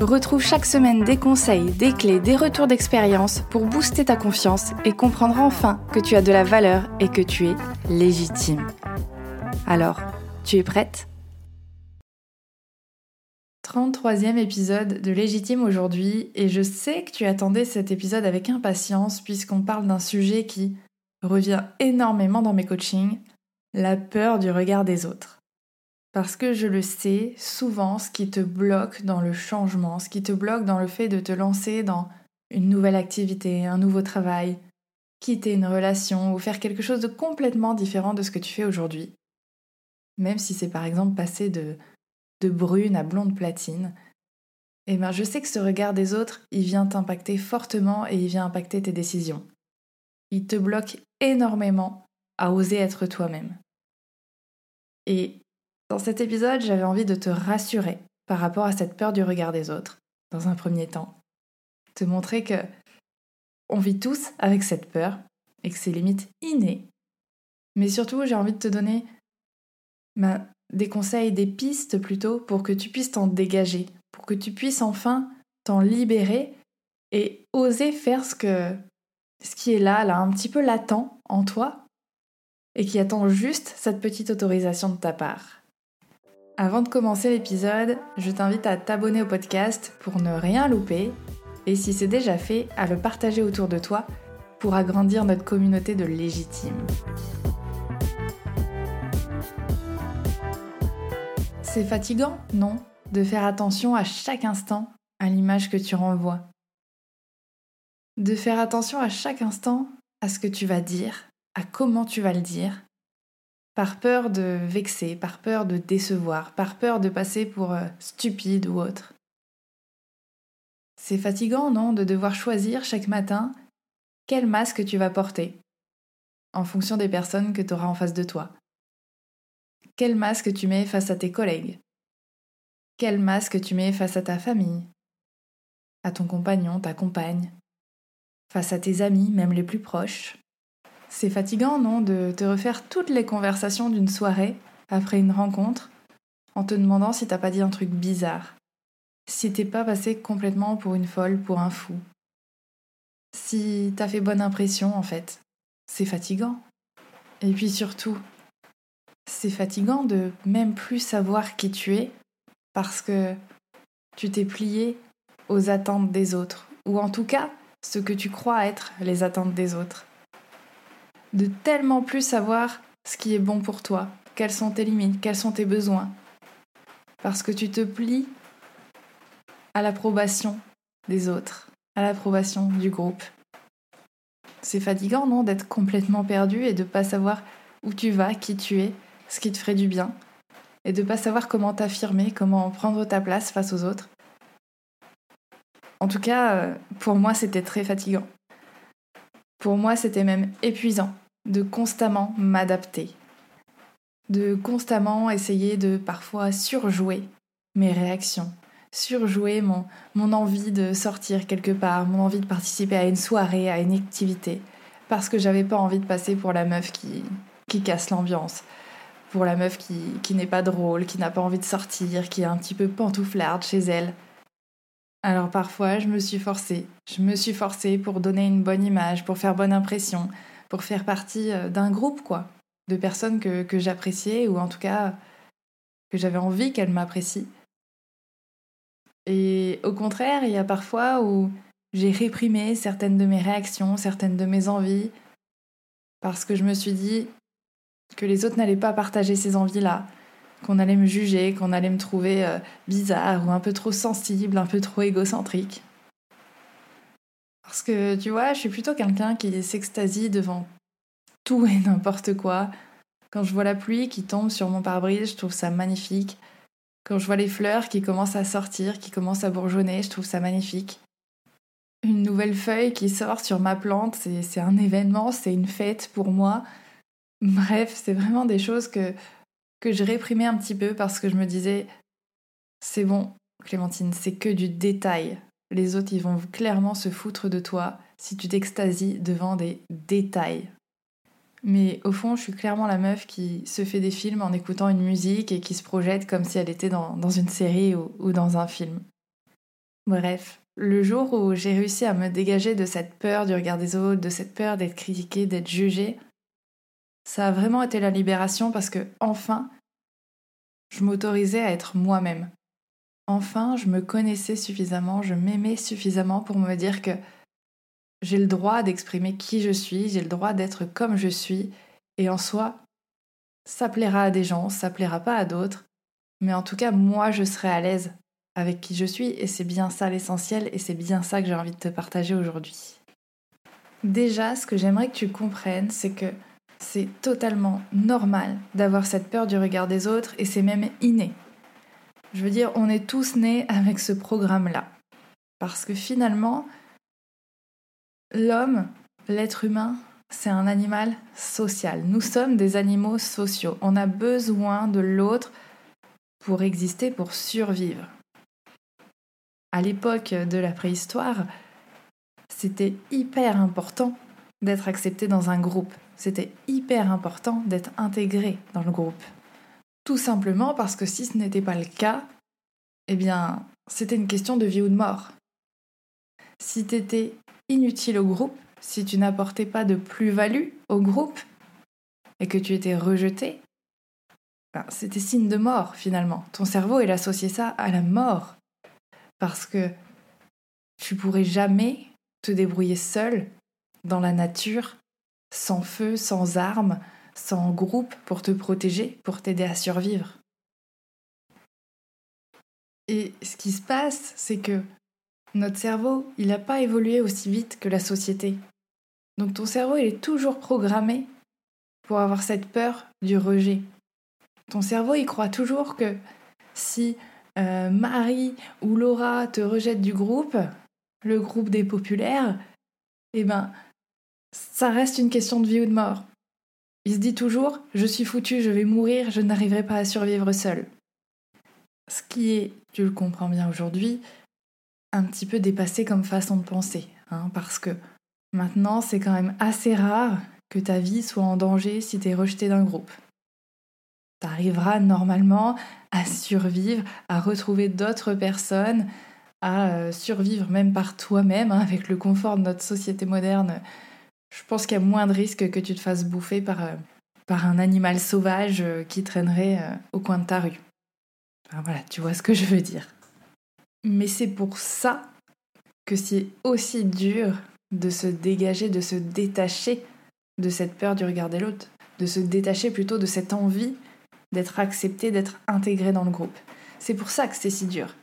Retrouve chaque semaine des conseils, des clés, des retours d'expérience pour booster ta confiance et comprendre enfin que tu as de la valeur et que tu es légitime. Alors, tu es prête? 33e épisode de Légitime aujourd'hui et je sais que tu attendais cet épisode avec impatience puisqu'on parle d'un sujet qui revient énormément dans mes coachings, la peur du regard des autres. Parce que je le sais, souvent ce qui te bloque dans le changement, ce qui te bloque dans le fait de te lancer dans une nouvelle activité, un nouveau travail, quitter une relation ou faire quelque chose de complètement différent de ce que tu fais aujourd'hui, même si c'est par exemple passer de, de brune à blonde platine, eh bien je sais que ce regard des autres, il vient t'impacter fortement et il vient impacter tes décisions. Il te bloque énormément à oser être toi-même. Et dans cet épisode, j'avais envie de te rassurer par rapport à cette peur du regard des autres, dans un premier temps. Te montrer que on vit tous avec cette peur et que c'est limite inné. Mais surtout, j'ai envie de te donner ben, des conseils, des pistes plutôt, pour que tu puisses t'en dégager, pour que tu puisses enfin t'en libérer et oser faire ce que ce qui est là, là, un petit peu latent en toi, et qui attend juste cette petite autorisation de ta part. Avant de commencer l'épisode, je t'invite à t'abonner au podcast pour ne rien louper et si c'est déjà fait, à le partager autour de toi pour agrandir notre communauté de légitimes. C'est fatigant, non, de faire attention à chaque instant à l'image que tu renvoies. De faire attention à chaque instant à ce que tu vas dire, à comment tu vas le dire, par peur de vexer, par peur de décevoir, par peur de passer pour euh, stupide ou autre. C'est fatigant, non, de devoir choisir chaque matin quel masque tu vas porter, en fonction des personnes que tu auras en face de toi. Quel masque tu mets face à tes collègues? Quel masque tu mets face à ta famille? À ton compagnon, ta compagne? Face à tes amis, même les plus proches? C'est fatigant, non, de te refaire toutes les conversations d'une soirée après une rencontre en te demandant si t'as pas dit un truc bizarre, si t'es pas passé complètement pour une folle, pour un fou, si t'as fait bonne impression en fait. C'est fatigant. Et puis surtout, c'est fatigant de même plus savoir qui tu es parce que tu t'es plié aux attentes des autres, ou en tout cas ce que tu crois être les attentes des autres de tellement plus savoir ce qui est bon pour toi, quelles sont tes limites, quels sont tes besoins. Parce que tu te plies à l'approbation des autres, à l'approbation du groupe. C'est fatigant, non, d'être complètement perdu et de pas savoir où tu vas, qui tu es, ce qui te ferait du bien, et de pas savoir comment t'affirmer, comment prendre ta place face aux autres. En tout cas, euh, pour moi, c'était très fatigant. Pour moi, c'était même épuisant de constamment m'adapter, de constamment essayer de parfois surjouer mes réactions, surjouer mon, mon envie de sortir quelque part, mon envie de participer à une soirée, à une activité, parce que j'avais pas envie de passer pour la meuf qui, qui casse l'ambiance, pour la meuf qui, qui n'est pas drôle, qui n'a pas envie de sortir, qui est un petit peu pantouflarde chez elle. Alors parfois, je me suis forcée. Je me suis forcée pour donner une bonne image, pour faire bonne impression, pour faire partie euh, d'un groupe, quoi, de personnes que, que j'appréciais ou en tout cas que j'avais envie qu'elles m'apprécient. Et au contraire, il y a parfois où j'ai réprimé certaines de mes réactions, certaines de mes envies, parce que je me suis dit que les autres n'allaient pas partager ces envies-là, qu'on allait me juger, qu'on allait me trouver euh, bizarre ou un peu trop sensible, un peu trop égocentrique. Parce que tu vois, je suis plutôt quelqu'un qui s'extasie devant tout et n'importe quoi. Quand je vois la pluie qui tombe sur mon pare-brise, je trouve ça magnifique. Quand je vois les fleurs qui commencent à sortir, qui commencent à bourgeonner, je trouve ça magnifique. une nouvelle feuille qui sort sur ma plante, c'est un événement, c'est une fête pour moi. Bref, c'est vraiment des choses que, que je réprimais un petit peu parce que je me disais, c'est bon, Clémentine, c'est que du détail. Les autres, ils vont clairement se foutre de toi si tu t'extasies devant des détails. Mais au fond, je suis clairement la meuf qui se fait des films en écoutant une musique et qui se projette comme si elle était dans, une série ou dans un film. Bref, le jour où j'ai réussi à me dégager de cette peur du regard des autres, de cette peur d'être critiquée, d'être jugée, ça a vraiment été la libération parce que enfin, je m'autorisais à être moi-même. Enfin, je me connaissais suffisamment, je m'aimais suffisamment pour me dire que j'ai le droit d'exprimer qui je suis, j'ai le droit d'être comme je suis, et en soi, ça plaira à des gens, ça plaira pas à d'autres, mais en tout cas, moi, je serai à l'aise avec qui je suis, et c'est bien ça l'essentiel, et c'est bien ça que j'ai envie de te partager aujourd'hui. Déjà, ce que j'aimerais que tu comprennes, c'est que c'est totalement normal d'avoir cette peur du regard des autres, et c'est même inné. Je veux dire, on est tous nés avec ce programme-là. Parce que finalement, l'homme, l'être humain, c'est un animal social. Nous sommes des animaux sociaux. On a besoin de l'autre pour exister, pour survivre à l'époque de la préhistoire, c'était hyper important d'être accepté dans un groupe. C'était hyper important d'être intégré dans le groupe. Tout simplement parce que si ce n'était pas le cas, eh bien, c'était une question de vie ou de mort. Si tu étais inutile au groupe, si tu n'apportais pas de plus-value au groupe et que tu étais rejeté, ben, c'était signe de mort finalement. Ton cerveau, il associait ça à la mort parce que tu pourrais jamais te débrouiller seul dans la nature, sans feu, sans armes, sans groupe pour te protéger, pour t'aider à survivre. Et ce qui se passe, c'est que notre cerveau, il n'a pas évolué aussi vite que la société. Donc ton cerveau, il est toujours programmé pour avoir cette peur du rejet. Ton cerveau, il croit toujours que si euh, Marie ou Laura te rejettent du groupe, le groupe des populaires, eh ben, ça reste une question de vie ou de mort. Il se dit toujours Je suis foutu, je vais mourir, je n'arriverai pas à survivre seul. Ce qui est, tu le comprends bien aujourd'hui, un petit peu dépassé comme façon de penser, hein, parce que maintenant c'est quand même assez rare que ta vie soit en danger si tu es rejeté d'un groupe. Tu arriveras normalement à survivre, à retrouver d'autres personnes, à euh, survivre même par toi-même, hein, avec le confort de notre société moderne. Je pense qu'il y a moins de risques que tu te fasses bouffer par, euh, par un animal sauvage euh, qui traînerait au coin de ta rue. voilà, tu vois ce que je veux dire. Mais c'est pour ça que c'est aussi dur de se dégager, de se détacher de cette peur du regard de l'autre, de se détacher plutôt de cette envie d'être accepté, d'être intégré dans le groupe. C'est pour ça que c'est si dur.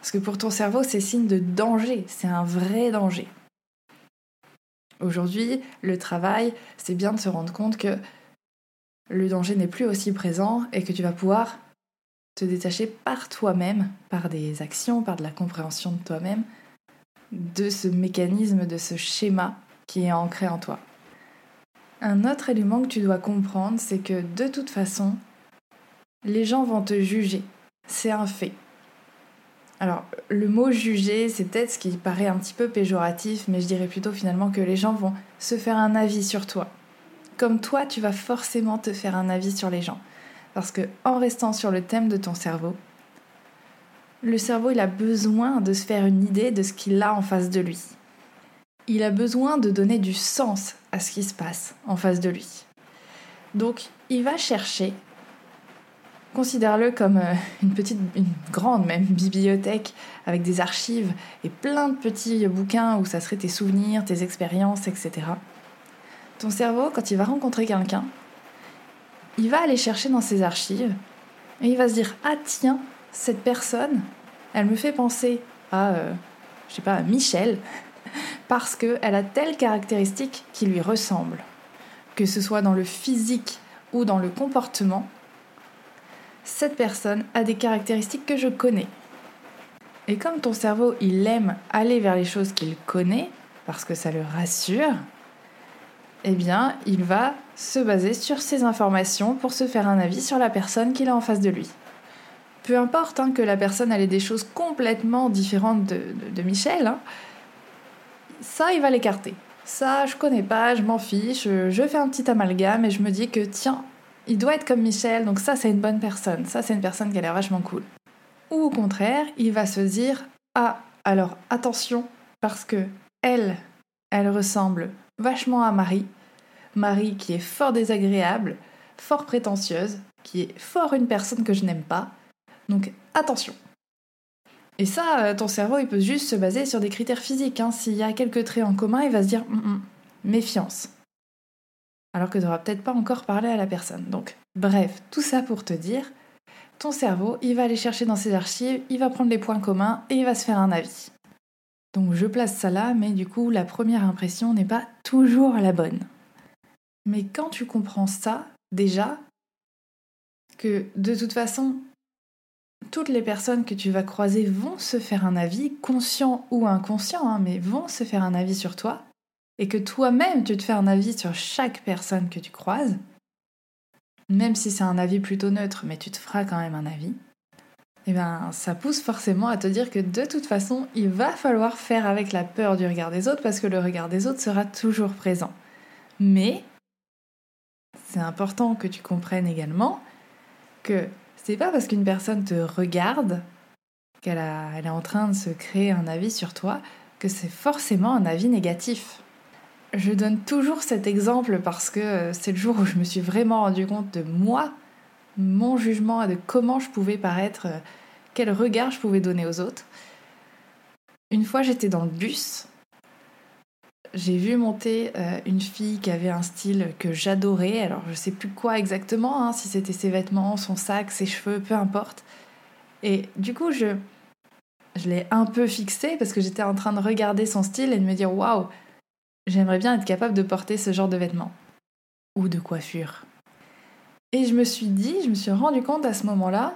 Parce que pour ton cerveau, c'est signe de danger, c'est un vrai danger. Aujourd'hui, le travail, c'est bien de se rendre compte que le danger n'est plus aussi présent et que tu vas pouvoir te détacher par toi-même, par des actions, par de la compréhension de toi-même, de ce mécanisme, de ce schéma qui est ancré en toi. Un autre élément que tu dois comprendre, c'est que de toute façon, les gens vont te juger. C'est un fait. Alors, le mot juger, c'est peut-être ce qui paraît un petit peu péjoratif, mais je dirais plutôt finalement que les gens vont se faire un avis sur toi. Comme toi, tu vas forcément te faire un avis sur les gens. Parce que, en restant sur le thème de ton cerveau, le cerveau, il a besoin de se faire une idée de ce qu'il a en face de lui. Il a besoin de donner du sens à ce qui se passe en face de lui. Donc, il va chercher Considère-le comme euh, une petite, une grande même bibliothèque avec des archives et plein de petits bouquins où ça serait tes souvenirs, tes expériences, etc. Ton cerveau, quand il va rencontrer quelqu'un, il va aller chercher dans ses archives et il va se dire Ah tiens, cette personne, elle me fait penser à, euh, je sais pas, à Michel, parce qu'elle a telle caractéristique qui lui ressemble. Que ce soit dans le physique ou dans le comportement, cette personne a des caractéristiques que je connais. Et comme ton cerveau, il aime aller vers les choses qu'il connaît, parce que ça le rassure, eh bien, il va se baser sur ces informations pour se faire un avis sur la personne qu'il a en face de lui. Peu importe hein, que la personne ait des choses complètement différentes de, Michel, hein, ça, il va l'écarter. Ça, je connais pas, je m'en fiche, je fais un petit amalgame et je me dis que tiens, il doit être comme Michel, donc ça, c'est une bonne personne, ça, c'est une personne qui a l'air vachement cool. Ou au contraire, il va se dire ah, alors attention, parce que elle, elle ressemble vachement à Marie. Marie qui est fort désagréable, fort prétentieuse, qui est fort une personne que je n'aime pas. Donc attention. Et ça, euh, ton cerveau, il peut juste se baser sur des critères physiques. Hein. S'il y a quelques traits en commun, il va se dire hum, hum, méfiance. Alors que tu n'auras peut-être pas encore parlé à la personne. Donc, bref, tout ça pour te dire, ton cerveau, il va aller chercher dans ses archives, il va prendre les points communs et il va se faire un avis. Donc je place ça là, mais du coup, la première impression n'est pas toujours la bonne. Mais quand tu comprends ça, déjà, que de toute façon, toutes les personnes que tu vas croiser vont se faire un avis, conscient ou inconscient, hein, mais vont se faire un avis sur toi, et que toi-même tu te fais un avis sur chaque personne que tu croises, même si c'est un avis plutôt neutre, mais tu te feras quand même un avis, eh bien, ça pousse forcément à te dire que de toute façon, il va falloir faire avec la peur du regard des autres parce que le regard des autres sera toujours présent. Mais c'est important que tu comprennes également que c'est pas parce qu'une personne te regarde qu'elle est en train de se créer un avis sur toi que c'est forcément un avis négatif. Je donne toujours cet exemple parce que c'est le jour où je me suis vraiment rendu compte de moi, mon jugement et de comment je pouvais paraître, quel regard je pouvais donner aux autres. Une fois j'étais dans le bus j'ai vu monter euh, une fille qui avait un style que j'adorais. Alors je sais plus quoi exactement, hein, si c'était ses vêtements, son sac, ses cheveux, peu importe. Et du coup, je, je l'ai un peu fixée parce que j'étais en train de regarder son style et de me dire waouh, j'aimerais bien être capable de porter ce genre de vêtements ou de coiffure. Et je me suis dit, je me suis rendu compte à ce moment-là,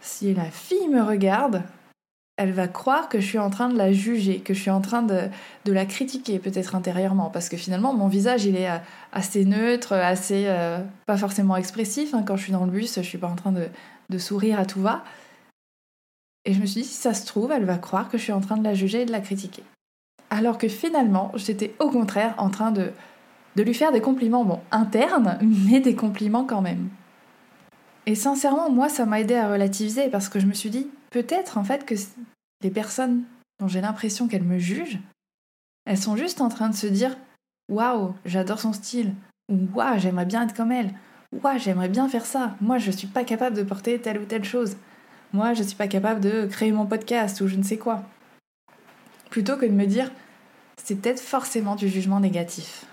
si la fille me regarde, elle va croire que je suis en train de la juger, que je suis en train de, la critiquer peut-être intérieurement, parce que finalement mon visage il est euh, assez neutre, assez euh, pas forcément expressif. Hein. Quand je suis dans le bus, je suis pas en train de, de, sourire à tout va. Et je me suis dit, si ça se trouve, elle va croire que je suis en train de la juger et de la critiquer. Alors que finalement, j'étais au contraire en train de, lui faire des compliments, bon, internes, mais des compliments quand même. Et sincèrement, moi, ça m'a aidé à relativiser parce que je me suis dit, peut-être en fait que les personnes dont j'ai l'impression qu'elles me jugent, elles sont juste en train de se dire Waouh, j'adore son style, ou Waouh, j'aimerais bien être comme elle, Waouh, j'aimerais bien faire ça, moi je suis pas capable de porter telle ou telle chose, moi je suis pas capable de créer mon podcast ou je ne sais quoi. Plutôt que de me dire C'est peut-être forcément du jugement négatif.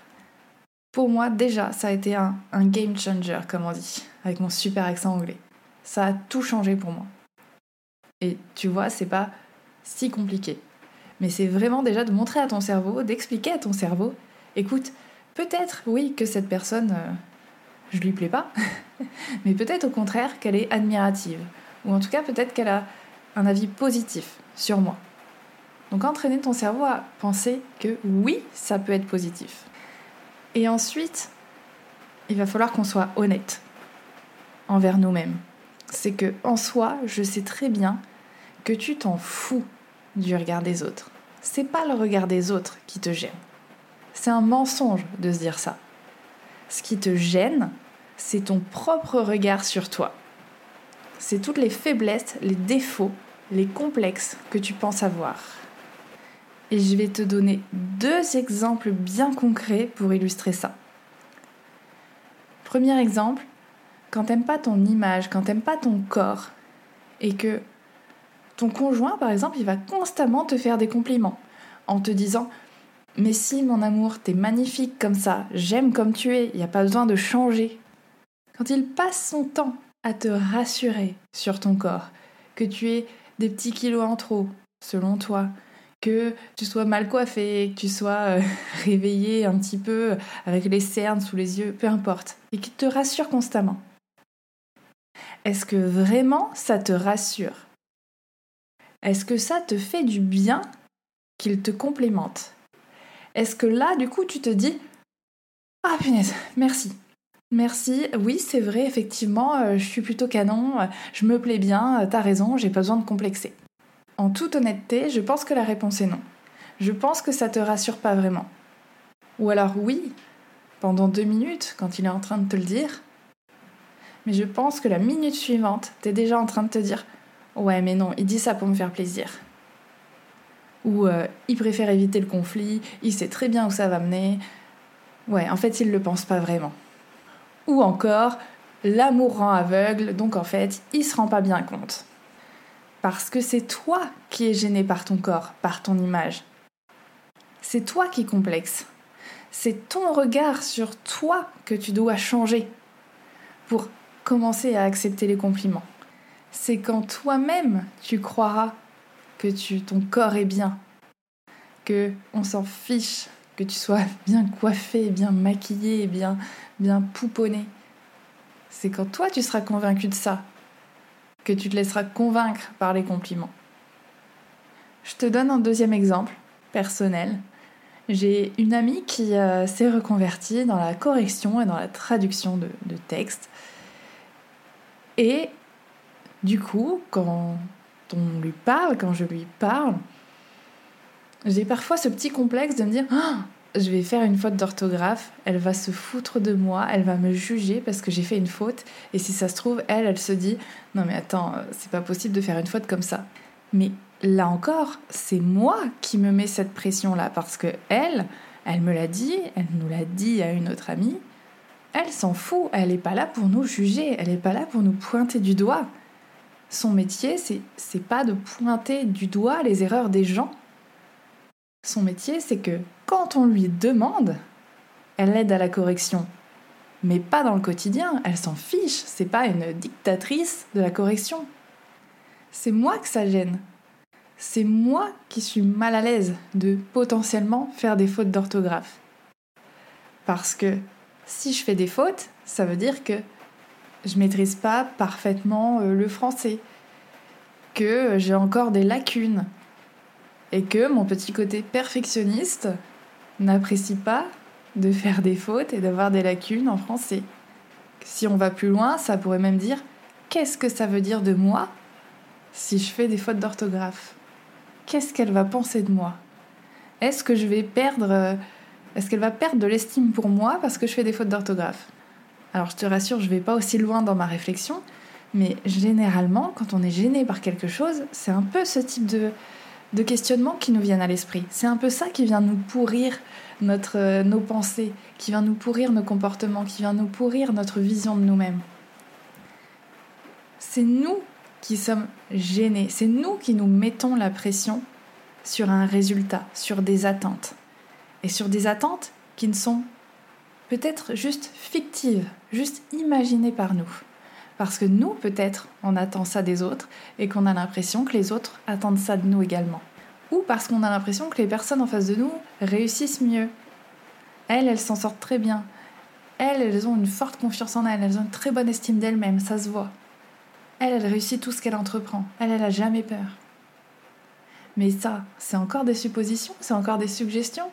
Pour moi, déjà, ça a été un, game changer, comme on dit, avec mon super accent anglais. Ça a tout changé pour moi. Et tu vois, c'est pas si compliqué. Mais c'est vraiment déjà de montrer à ton cerveau, d'expliquer à ton cerveau, écoute, peut-être oui que cette personne, euh, je lui plais pas, mais peut-être au contraire qu'elle est admirative, ou en tout cas peut-être qu'elle a un avis positif sur moi. Donc entraîner ton cerveau à penser que oui, ça peut être positif. Et ensuite, il va falloir qu'on soit honnête envers nous-mêmes. C'est que en soi, je sais très bien que tu t'en fous du regard des autres. C'est pas le regard des autres qui te gêne. C'est un mensonge de se dire ça. Ce qui te gêne, c'est ton propre regard sur toi. C'est toutes les faiblesses, les défauts, les complexes que tu penses avoir. Et je vais te donner deux exemples bien concrets pour illustrer ça. Premier exemple, quand t'aimes pas ton image, quand t'aimes pas ton corps, et que ton conjoint, par exemple, il va constamment te faire des compliments en te disant Mais si, mon amour, t'es magnifique comme ça, j'aime comme tu es, il n'y a pas besoin de changer. Quand il passe son temps à te rassurer sur ton corps, que tu aies des petits kilos en trop, selon toi, que tu sois mal coiffé, que tu sois euh, réveillé un petit peu avec les cernes sous les yeux, peu importe, et qu'il te rassure constamment. Est-ce que vraiment ça te rassure? Est-ce que ça te fait du bien qu'il te complémente Est-ce que là, du coup, tu te dis Ah punaise, merci. Merci, oui, c'est vrai, effectivement, euh, je suis plutôt canon, euh, je me plais bien, t'as raison, j'ai pas besoin de complexer. En toute honnêteté, je pense que la réponse est non. Je pense que ça te rassure pas vraiment. Ou alors oui, pendant deux minutes, quand il est en train de te le dire, mais je pense que la minute suivante, t'es déjà en train de te dire Ouais, mais non, il dit ça pour me faire plaisir. Ou il préfère éviter le conflit, il sait très bien où ça va mener. Ouais, en fait, il le pense pas vraiment. Ou encore, l'amour rend aveugle, donc en fait, il se rend pas bien compte. Parce que c'est toi qui es gêné par ton corps, par ton image. C'est toi qui complexe. C'est ton regard sur toi que tu dois changer pour commencer à accepter les compliments. C'est quand toi-même tu croiras que tu, ton corps est bien, que on s'en fiche que tu sois bien coiffé, bien maquillé, bien, bien pouponné. C'est quand toi tu seras convaincu de ça que tu te laisseras convaincre par les compliments. Je te donne un deuxième exemple personnel. J'ai une amie qui euh, s'est reconvertie dans la correction et dans la traduction de, de textes. Et du coup, quand on lui parle, quand je lui parle, j'ai parfois ce petit complexe de me dire ah, je vais faire une faute d'orthographe, elle va se foutre de moi, elle va me juger parce que j'ai fait une faute. Et si ça se trouve, elle, elle se dit non mais attends, c'est pas possible de faire une faute comme ça. Mais là encore, c'est moi qui me mets cette pression-là parce que elle, elle me l'a dit, elle nous l'a dit à une autre amie. Elle s'en fout, elle n'est pas là pour nous juger, elle n'est pas là pour nous pointer du doigt. Son métier, c'est pas de pointer du doigt les erreurs des gens, son métier, c'est que quand on lui demande, elle aide à la correction. Mais pas dans le quotidien, elle s'en fiche, c'est pas une dictatrice de la correction. C'est moi que ça gêne. C'est moi qui suis mal à l'aise de potentiellement faire des fautes d'orthographe. Parce que si je fais des fautes, ça veut dire que je maîtrise pas parfaitement euh, le français, que j'ai encore des lacunes, et que mon petit côté perfectionniste n'apprécie pas de faire des fautes et d'avoir des lacunes en français. Si on va plus loin, ça pourrait même dire qu'est-ce que ça veut dire de moi si je fais des fautes d'orthographe? Qu'est-ce qu'elle va penser de moi? Est-ce que je vais perdre est-ce qu'elle va perdre de l'estime pour moi parce que je fais des fautes d'orthographe? Alors je te rassure, je vais pas aussi loin dans ma réflexion, mais généralement, quand on est gêné par quelque chose, c'est un peu ce type de, de questionnements qui nous viennent à l'esprit. C'est un peu ça qui vient nous pourrir euh, nos pensées, qui vient nous pourrir nos comportements, qui vient nous pourrir notre vision de nous-mêmes. C'est nous qui sommes gênés, c'est nous qui nous mettons la pression sur un résultat, sur des attentes. Et sur des attentes qui ne sont peut-être juste fictives, juste imaginées par nous. Parce que nous, peut-être, on attend ça des autres et qu'on a l'impression que les autres attendent ça de nous également. Ou parce qu'on a l'impression que les personnes en face de nous réussissent mieux. Elles, elles s'en sortent très bien. Elles, elles ont une forte confiance en elles, elles ont une très bonne estime d'elles-mêmes, ça se voit. Elle, elle réussit tout ce qu'elle entreprend. Elle, elle a jamais peur. Mais ça, c'est encore des suppositions, c'est encore des suggestions.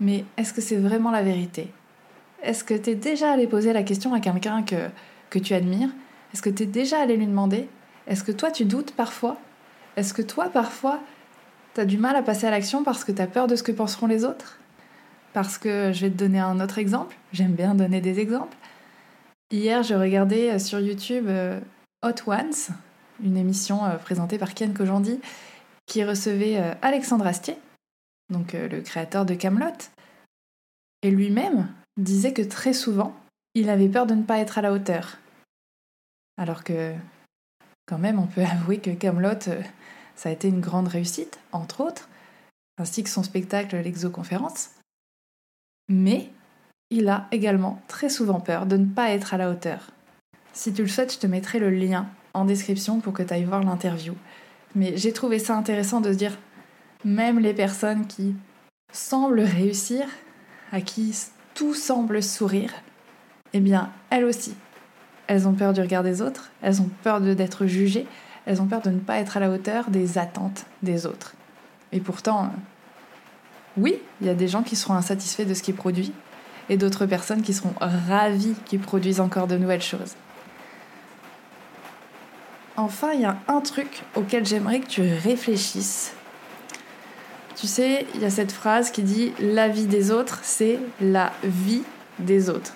Mais est-ce que c'est vraiment la vérité? Est-ce que tu es déjà allé poser la question à quelqu'un que que tu admires? Est-ce que tu es déjà allé lui demander? Est-ce que toi tu doutes parfois? Est-ce que toi parfois tu as du mal à passer à l'action parce que tu as peur de ce que penseront les autres? Parce que je vais te donner un autre exemple, j'aime bien donner des exemples. Hier, je regardais euh, sur YouTube euh, Hot Ones, une émission euh, présentée par Ken Kojandi qui recevait Alexandre Astier, donc le créateur de Camelot. Et lui-même disait que très souvent, il avait peur de ne pas être à la hauteur. Alors que, quand même, on peut avouer que Camelot, euh, ça a été une grande réussite, entre autres, ainsi que son spectacle L'Exoconférence. Mais il a également très souvent peur de ne pas être à la hauteur. Si tu le souhaites, je te mettrai le lien en description pour que tu ailles voir l'interview. Mais j'ai trouvé ça intéressant de se dire, même les personnes qui semblent réussir, à qui tout semble sourire, eh bien, elles aussi, elles ont peur du regard des autres, elles ont peur d'être jugées, elles ont peur de ne pas être à la hauteur des attentes des autres. Et pourtant, oui, il y a des gens qui seront insatisfaits de ce qu'ils produisent et d'autres personnes qui seront ravies qu'ils produisent encore de nouvelles choses. Enfin, il y a un truc auquel j'aimerais que tu réfléchisses. Tu sais, il y a cette phrase qui dit La vie des autres, c'est la vie des autres.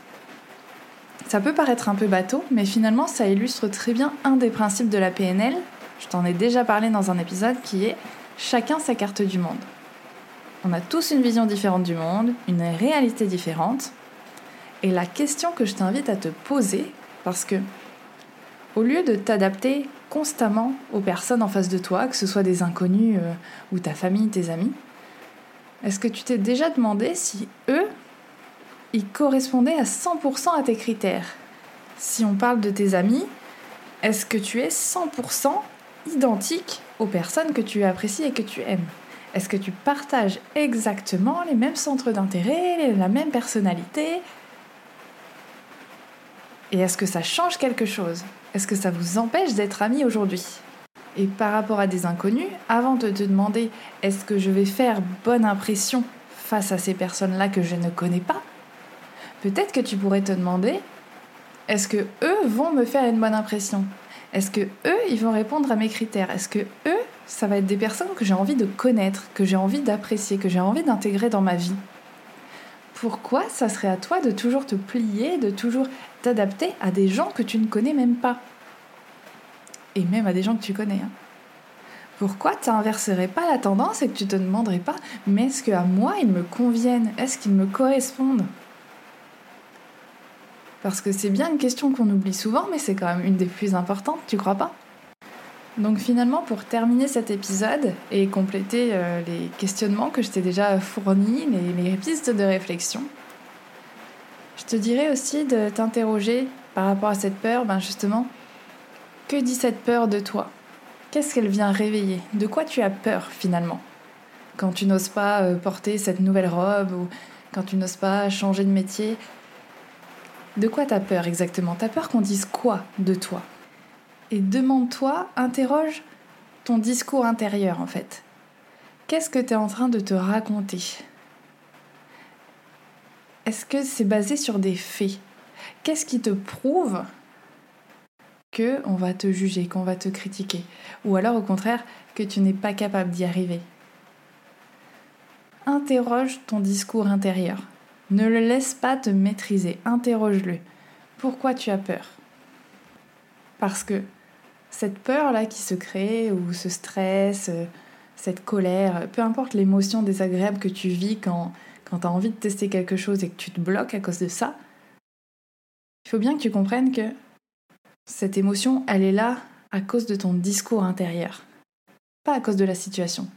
Ça peut paraître un peu bateau, mais finalement, ça illustre très bien un des principes de la PNL. Je t'en ai déjà parlé dans un épisode qui est Chacun sa carte du monde. On a tous une vision différente du monde, une réalité différente. Et la question que je t'invite à te poser, parce que au lieu de t'adapter constamment aux personnes en face de toi, que ce soit des inconnus euh, ou ta famille, tes amis, est-ce que tu t'es déjà demandé si eux, ils correspondaient à 100% à tes critères. Si on parle de tes amis, est-ce que tu es 100% identique aux personnes que tu apprécies et que tu aimes? Est-ce que tu partages exactement les mêmes centres d'intérêt, la même personnalité? Et est-ce que ça change quelque chose? Est-ce que ça vous empêche d'être amis aujourd'hui? Et par rapport à des inconnus, avant de te demander est-ce que je vais faire bonne impression face à ces personnes-là que je ne connais pas, peut-être que tu pourrais te demander est-ce que eux vont me faire une bonne impression? Est-ce que eux, ils vont répondre à mes critères? Est-ce que eux, ça va être des personnes que j'ai envie de connaître, que j'ai envie d'apprécier, que j'ai envie d'intégrer dans ma vie? Pourquoi ça serait à toi de toujours te plier, de toujours t'adapter à des gens que tu ne connais même pas? Et même à des gens que tu connais. Hein. Pourquoi tu n'inverserais pas la tendance et que tu te demanderais pas, mais est-ce qu'à moi ils me conviennent? Est-ce qu'ils me correspondent? Parce que c'est bien une question qu'on oublie souvent, mais c'est quand même une des plus importantes, tu crois pas? Donc finalement, pour terminer cet épisode et compléter euh, les questionnements que je t'ai déjà fournis, les, pistes de réflexion, je te dirais aussi de t'interroger par rapport à cette peur, ben justement, que dit cette peur de toi? Qu'est-ce qu'elle vient réveiller? De quoi tu as peur finalement? Quand tu n'oses pas euh, porter cette nouvelle robe ou quand tu n'oses pas changer de métier, de quoi t'as peur exactement? T'as peur qu'on dise quoi de toi? Et demande-toi, interroge ton discours intérieur en fait. Qu'est-ce que tu es en train de te raconter? Est-ce que c'est basé sur des faits? Qu'est-ce qui te prouve que on va te juger, qu'on va te critiquer? Ou alors au contraire que tu n'es pas capable d'y arriver? Interroge ton discours intérieur. Ne le laisse pas te maîtriser, interroge-le. Pourquoi tu as peur? Parce que cette peur-là qui se crée, ou ce stress, euh, cette colère, peu importe l'émotion désagréable que tu vis quand, quand tu as envie de tester quelque chose et que tu te bloques à cause de ça, il faut bien que tu comprennes que cette émotion, elle est là à cause de ton discours intérieur, pas à cause de la situation.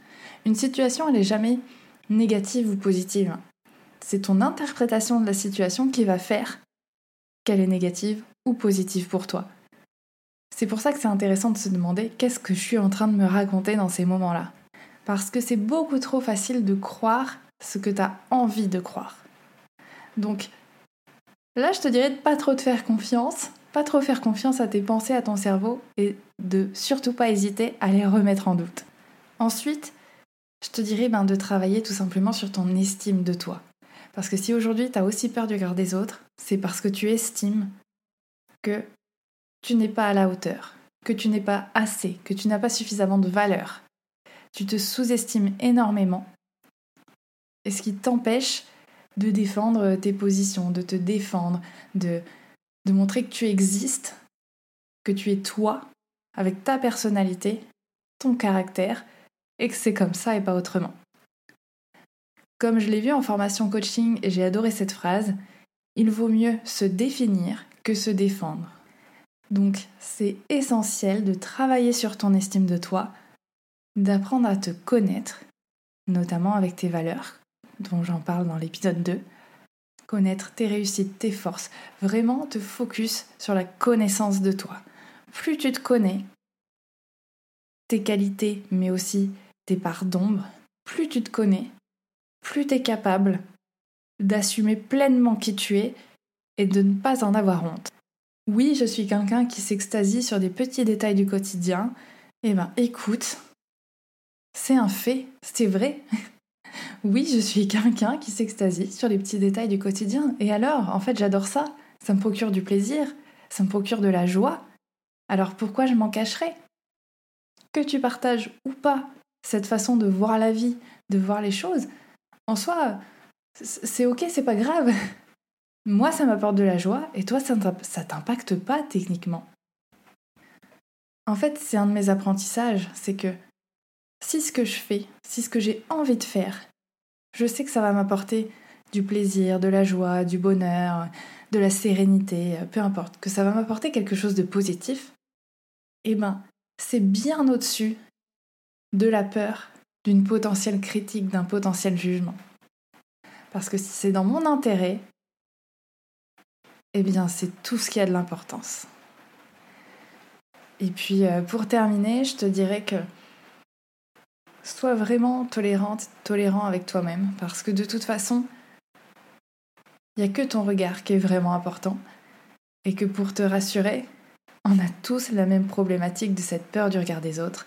Une situation, elle n'est jamais négative ou positive c'est ton interprétation de la situation qui va faire qu'elle est négative ou positive pour toi. C'est pour ça que c'est intéressant de se demander qu'est-ce que je suis en train de me raconter dans ces moments-là. Parce que c'est beaucoup trop facile de croire ce que tu as envie de croire. Donc là, je te dirais de pas trop te faire confiance, pas trop faire confiance à tes pensées, à ton cerveau et de surtout pas hésiter à les remettre en doute. Ensuite, je te dirais ben, de travailler tout simplement sur ton estime de toi. Parce que si aujourd'hui tu as aussi peur du regard des autres, c'est parce que tu estimes que tu n'es pas à la hauteur, que tu n'es pas assez, que tu n'as pas suffisamment de valeur. Tu te sous-estimes énormément. Et ce qui t'empêche de défendre tes positions, de te défendre, de, de montrer que tu existes, que tu es toi, avec ta personnalité, ton caractère, et que c'est comme ça et pas autrement. Comme je l'ai vu en formation coaching et j'ai adoré cette phrase, il vaut mieux se définir que se défendre. Donc c'est essentiel de travailler sur ton estime de toi, d'apprendre à te connaître, notamment avec tes valeurs, dont j'en parle dans l'épisode 2, connaître tes réussites, tes forces, vraiment te focus sur la connaissance de toi. Plus tu te connais, tes qualités, mais aussi tes parts d'ombre, plus tu te connais, plus tu es capable d'assumer pleinement qui tu es et de ne pas en avoir honte. Oui, je suis quelqu'un qui s'extasie sur des petits détails du quotidien, Eh ben écoute, c'est un fait, c'est vrai. oui, je suis quelqu'un qui s'extasie sur les petits détails du quotidien. Et alors, en fait, j'adore ça. Ça me procure du plaisir, ça me procure de la joie. Alors pourquoi je m'en cacherais? Que tu partages ou pas cette façon de voir la vie, de voir les choses, en soi, c'est ok, c'est pas grave. Moi, ça m'apporte de la joie et toi, ça t'impacte pas techniquement. En fait, c'est un de mes apprentissages, c'est que si ce que je fais, si ce que j'ai envie de faire, je sais que ça va m'apporter du plaisir, de la joie, du bonheur, de la sérénité, peu importe, que ça va m'apporter quelque chose de positif, eh ben, c'est bien au-dessus de la peur, d'une potentielle critique, d'un potentiel jugement. Parce que si c'est dans mon intérêt, eh bien, c'est tout ce qui a de l'importance. Et puis, euh, pour terminer, je te dirais que sois vraiment tolérante, tolérant avec toi-même, parce que de toute façon, il n'y a que ton regard qui est vraiment important, et que pour te rassurer, on a tous la même problématique de cette peur du regard des autres,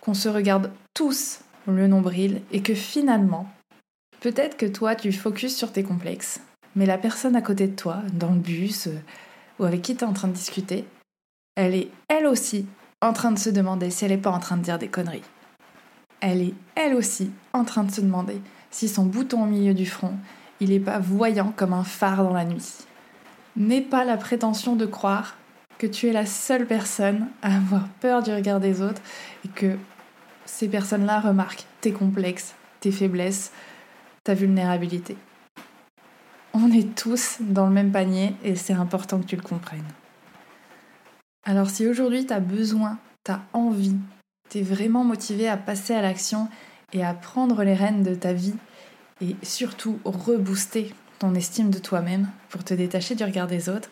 qu'on se regarde tous le nombril, et que finalement, peut-être que toi tu focuses sur tes complexes, mais la personne à côté de toi, dans le bus, euh, ou avec qui tu es en train de discuter, elle est elle aussi en train de se demander si elle n'est pas en train de dire des conneries. Elle est elle aussi en train de se demander si son bouton au milieu du front, il n'est pas voyant comme un phare dans la nuit. N'aie pas la prétention de croire que tu es la seule personne à avoir peur du regard des autres et que ces personnes-là remarquent tes complexes, tes faiblesses, ta vulnérabilité. On est tous dans le même panier et c'est important que tu le comprennes. Alors si aujourd'hui tu as besoin, tu as envie, tu es vraiment motivé à passer à l'action et à prendre les rênes de ta vie et surtout rebooster ton estime de toi-même pour te détacher du regard des autres,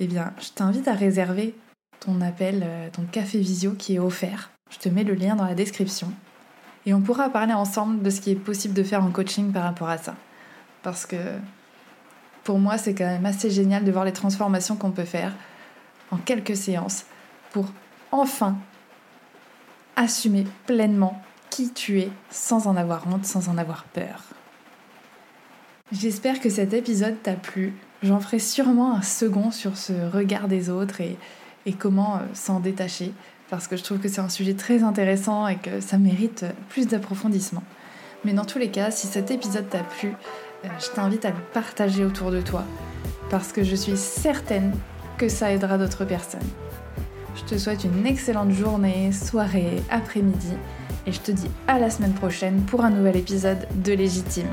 eh bien, je t'invite à réserver ton appel, euh, ton café visio qui est offert. Je te mets le lien dans la description. Et on pourra parler ensemble de ce qui est possible de faire en coaching par rapport à ça. Parce que pour moi, c'est quand même assez génial de voir les transformations qu'on peut faire en quelques séances pour enfin assumer pleinement qui tu es sans en avoir honte, sans en avoir peur. J'espère que cet épisode t'a plu. J'en ferai sûrement un second sur ce regard des autres et, comment euh, s'en détacher, parce que je trouve que c'est un sujet très intéressant et que ça mérite plus d'approfondissement. Mais dans tous les cas, si cet épisode t'a plu, euh, je t'invite à le partager autour de toi, parce que je suis certaine que ça aidera d'autres personnes. Je te souhaite une excellente journée, soirée, après-midi, et je te dis à la semaine prochaine pour un nouvel épisode de Légitime.